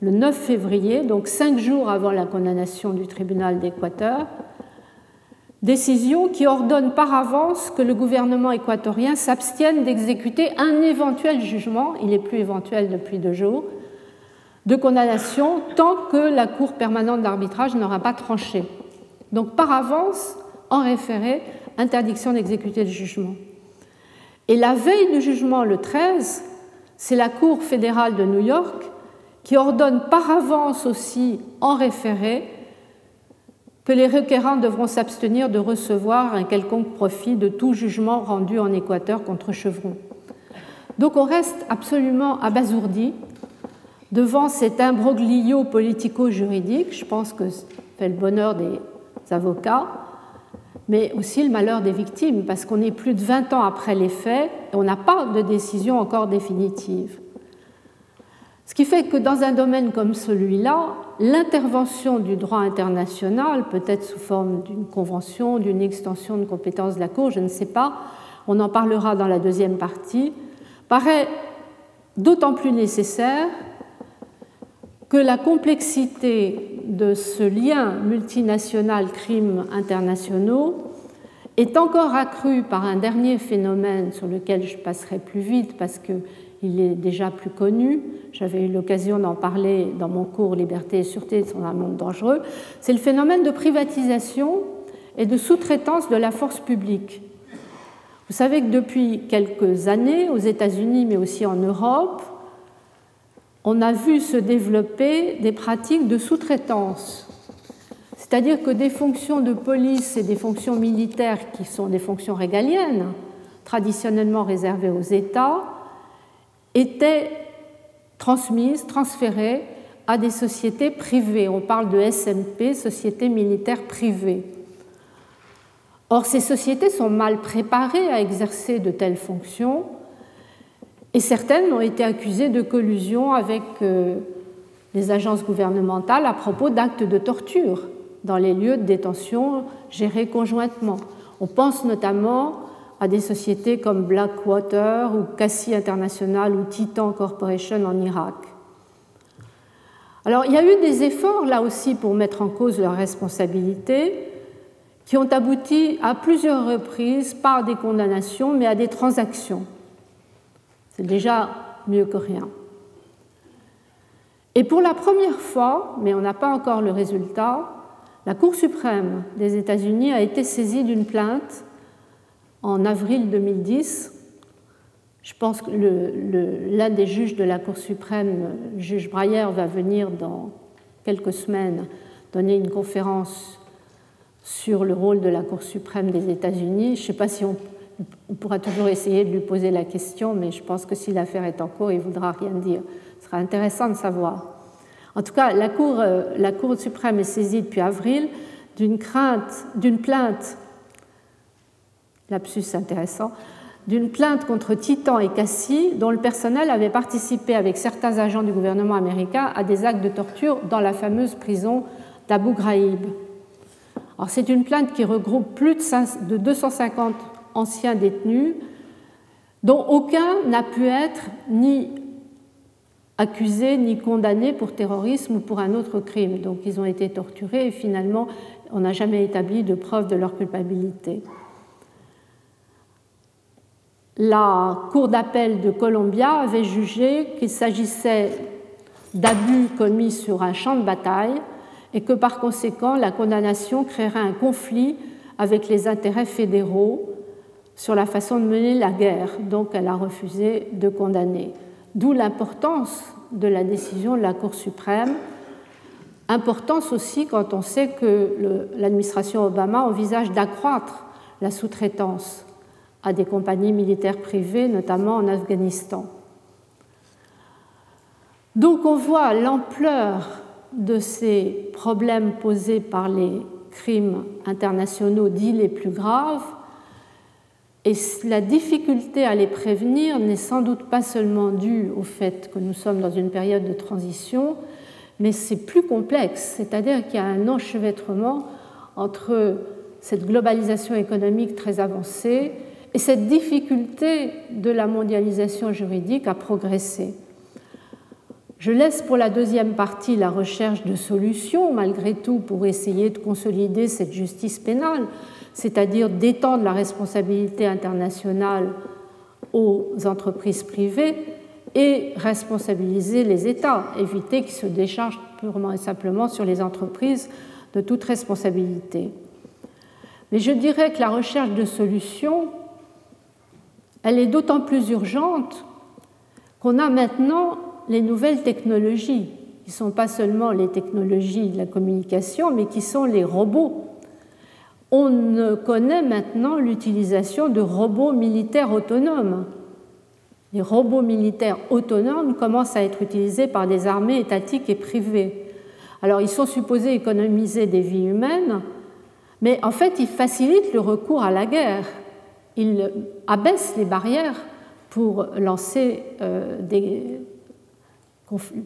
le 9 février, donc cinq jours avant la condamnation du tribunal d'Équateur, décision qui ordonne par avance que le gouvernement équatorien s'abstienne d'exécuter un éventuel jugement, il est plus éventuel depuis deux jours, de condamnation tant que la Cour permanente d'arbitrage n'aura pas tranché. Donc par avance, en référé, interdiction d'exécuter le jugement. Et la veille du jugement, le 13, c'est la Cour fédérale de New York qui ordonne par avance aussi, en référé, que les requérants devront s'abstenir de recevoir un quelconque profit de tout jugement rendu en Équateur contre Chevron. Donc on reste absolument abasourdi devant cet imbroglio politico-juridique, je pense que fait le bonheur des avocats, mais aussi le malheur des victimes, parce qu'on est plus de 20 ans après les faits et on n'a pas de décision encore définitive. Ce qui fait que dans un domaine comme celui-là, l'intervention du droit international, peut-être sous forme d'une convention, d'une extension de compétences de la Cour, je ne sais pas, on en parlera dans la deuxième partie, paraît d'autant plus nécessaire que la complexité de ce lien multinational crimes internationaux est encore accrue par un dernier phénomène sur lequel je passerai plus vite parce qu'il est déjà plus connu. J'avais eu l'occasion d'en parler dans mon cours Liberté et sûreté sont un monde dangereux. C'est le phénomène de privatisation et de sous-traitance de la force publique. Vous savez que depuis quelques années, aux États-Unis mais aussi en Europe, on a vu se développer des pratiques de sous-traitance. C'est-à-dire que des fonctions de police et des fonctions militaires qui sont des fonctions régaliennes, traditionnellement réservées aux États, étaient transmises, transférées à des sociétés privées. On parle de SMP, sociétés militaires privées. Or, ces sociétés sont mal préparées à exercer de telles fonctions et certaines ont été accusées de collusion avec euh, les agences gouvernementales à propos d'actes de torture dans les lieux de détention gérés conjointement. On pense notamment à des sociétés comme Blackwater ou Cassie International ou Titan Corporation en Irak. Alors il y a eu des efforts là aussi pour mettre en cause leurs responsabilités qui ont abouti à plusieurs reprises par des condamnations mais à des transactions. C'est déjà mieux que rien. Et pour la première fois, mais on n'a pas encore le résultat, la Cour suprême des États-Unis a été saisie d'une plainte en avril 2010. Je pense que l'un des juges de la Cour suprême, juge Breyer, va venir dans quelques semaines donner une conférence sur le rôle de la Cour suprême des États-Unis. Je sais pas si on on pourra toujours essayer de lui poser la question, mais je pense que si l'affaire est en cours, il ne voudra rien dire. Ce sera intéressant de savoir. En tout cas, la Cour, euh, la cour suprême est saisie depuis avril d'une crainte, d'une plainte, lapsus intéressant, d'une plainte contre Titan et Cassie, dont le personnel avait participé avec certains agents du gouvernement américain à des actes de torture dans la fameuse prison d'Abu Ghraib. c'est une plainte qui regroupe plus de 250 anciens détenus, dont aucun n'a pu être ni accusé ni condamné pour terrorisme ou pour un autre crime. Donc ils ont été torturés et finalement on n'a jamais établi de preuve de leur culpabilité. La Cour d'appel de Columbia avait jugé qu'il s'agissait d'abus commis sur un champ de bataille et que par conséquent la condamnation créerait un conflit avec les intérêts fédéraux sur la façon de mener la guerre, donc elle a refusé de condamner. D'où l'importance de la décision de la Cour suprême, importance aussi quand on sait que l'administration Obama envisage d'accroître la sous-traitance à des compagnies militaires privées, notamment en Afghanistan. Donc on voit l'ampleur de ces problèmes posés par les crimes internationaux dits les plus graves Et la difficulté à les prévenir n'est sans doute pas seulement due au fait que nous sommes dans une période de transition, mais c'est plus complexe, c'est-à-dire qu'il y a un enchevêtrement entre cette globalisation économique très avancée et cette difficulté de la mondialisation juridique à progresser. Je laisse pour la deuxième partie la recherche de solutions, malgré tout, pour essayer de consolider cette justice pénale, c'est-à-dire d'étendre la responsabilité internationale aux entreprises privées et responsabiliser les États, éviter qu'ils se déchargent purement et simplement sur les entreprises de toute responsabilité. Mais je dirais que la recherche de solutions, elle est d'autant plus urgente qu'on a maintenant les nouvelles technologies, qui ne sont pas seulement les technologies de la communication, mais qui sont les robots. On connaît maintenant l'utilisation de robots militaires autonomes les robots militaires autonomes commencent à être utilisés par des armées étatiques et privées. Alors ils sont supposés économiser des vies humaines, mais en fait ils facilitent le recours à la guerre. Ils abaissent les barrières pour lancer, euh, des,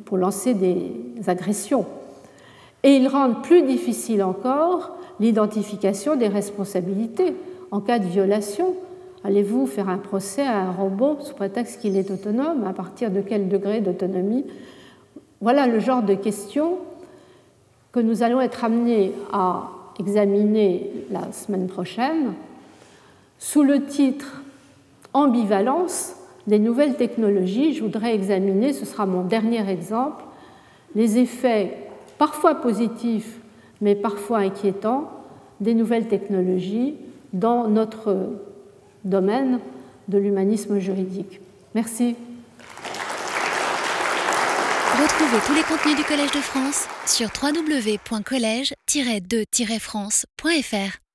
pour lancer des agressions. Et ils rendent plus difficile encore l'identification des responsabilités en cas de violation Allez-vous faire un procès à un robot sous prétexte qu'il est autonome À partir de quel degré d'autonomie Voilà le genre de questions que nous allons être amenés à examiner la semaine prochaine sous le titre Ambivalence des nouvelles technologies. Je voudrais examiner, ce sera mon dernier exemple, les effets parfois positifs mais parfois inquiétants des nouvelles technologies dans notre domaine de l'humanisme juridique. Merci. Retrouvez tous les contenus du Collège de France sur www.colège-2-france.fr.